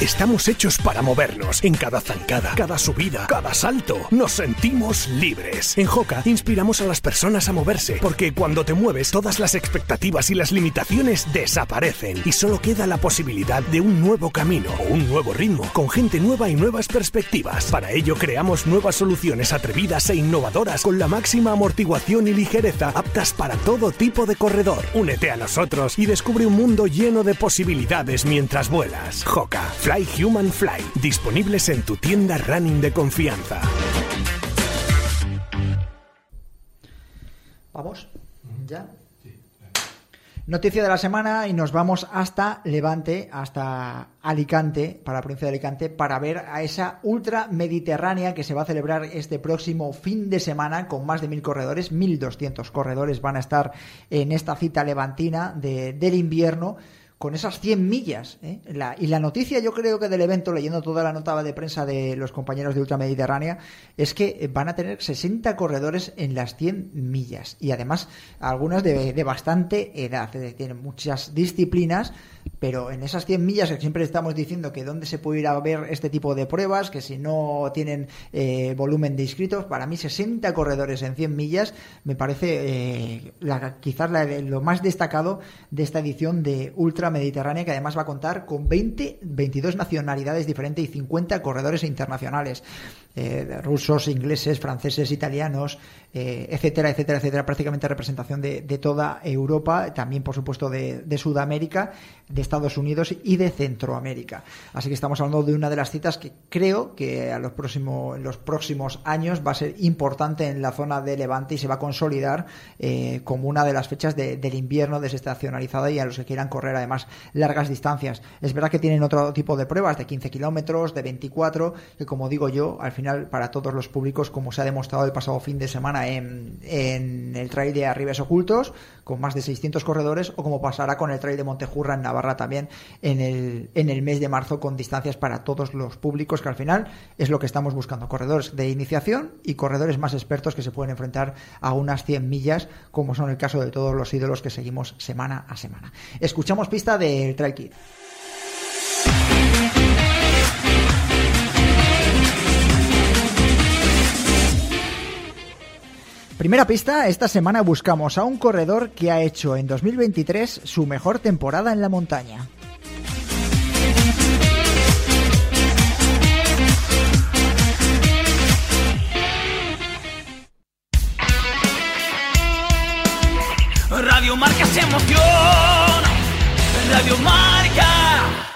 Estamos hechos para movernos. En cada zancada, cada subida, cada salto, nos sentimos libres. En Joca inspiramos a las personas a moverse, porque cuando te mueves, todas las expectativas y las limitaciones desaparecen y solo queda la posibilidad de un nuevo camino o un nuevo ritmo, con gente nueva y nuevas perspectivas. Para ello creamos nuevas soluciones atrevidas e innovadoras con la máxima amortiguación y ligereza aptas para todo tipo de corredor. Únete a nosotros y descubre un mundo lleno de posibilidades mientras vuelas. Joca, Fly Human Fly, disponibles en tu tienda running de confianza. Vamos, ya. Noticia de la semana y nos vamos hasta Levante, hasta Alicante, para la provincia de Alicante, para ver a esa ultra mediterránea que se va a celebrar este próximo fin de semana con más de mil corredores, 1200 corredores van a estar en esta cita levantina del invierno con esas 100 millas. ¿eh? y la noticia, yo creo que del evento, leyendo toda la nota de prensa de los compañeros de Ultramediterránea, es que van a tener 60 corredores en las 100 millas. Y además, algunos de, de bastante edad. Tienen muchas disciplinas pero en esas 100 millas que siempre estamos diciendo que dónde se puede ir a ver este tipo de pruebas, que si no tienen eh, volumen de inscritos, para mí 60 corredores en 100 millas me parece eh, quizás lo más destacado de esta edición de Ultra Mediterránea, que además va a contar con 20, 22 nacionalidades diferentes y 50 corredores internacionales. Eh, rusos, ingleses, franceses, italianos, eh, etcétera, etcétera, etcétera, prácticamente representación de, toda Europa, también por supuesto de, Sudamérica, de Estados Unidos y de Centroamérica. Así que estamos hablando de una de las citas que creo que a los próximos, en los próximos años va a ser importante en la zona de Levante y se va a consolidar eh, como una de las fechas del invierno desestacionalizada y a los que quieran correr además largas distancias. Es verdad que tienen otro tipo de pruebas de 15 kilómetros, de 24, que como digo yo, al final para todos los públicos, como se ha demostrado el pasado fin de semana en, el trail de Arribes Ocultos, con más de 600 corredores, o como pasará con el trail de Montejurra en Navarra también en el, en el mes de marzo, con distancias para todos los públicos, que al final es lo que estamos buscando, corredores de iniciación y corredores más expertos que se pueden enfrentar a unas 100 millas, como son el caso de todos los ídolos que seguimos semana a semana. Escuchamos pista del Trail Kid. Primera pista, esta semana buscamos a un corredor que ha hecho en 2023 su mejor temporada en la montaña. Radio Marca emoción, Radio Marca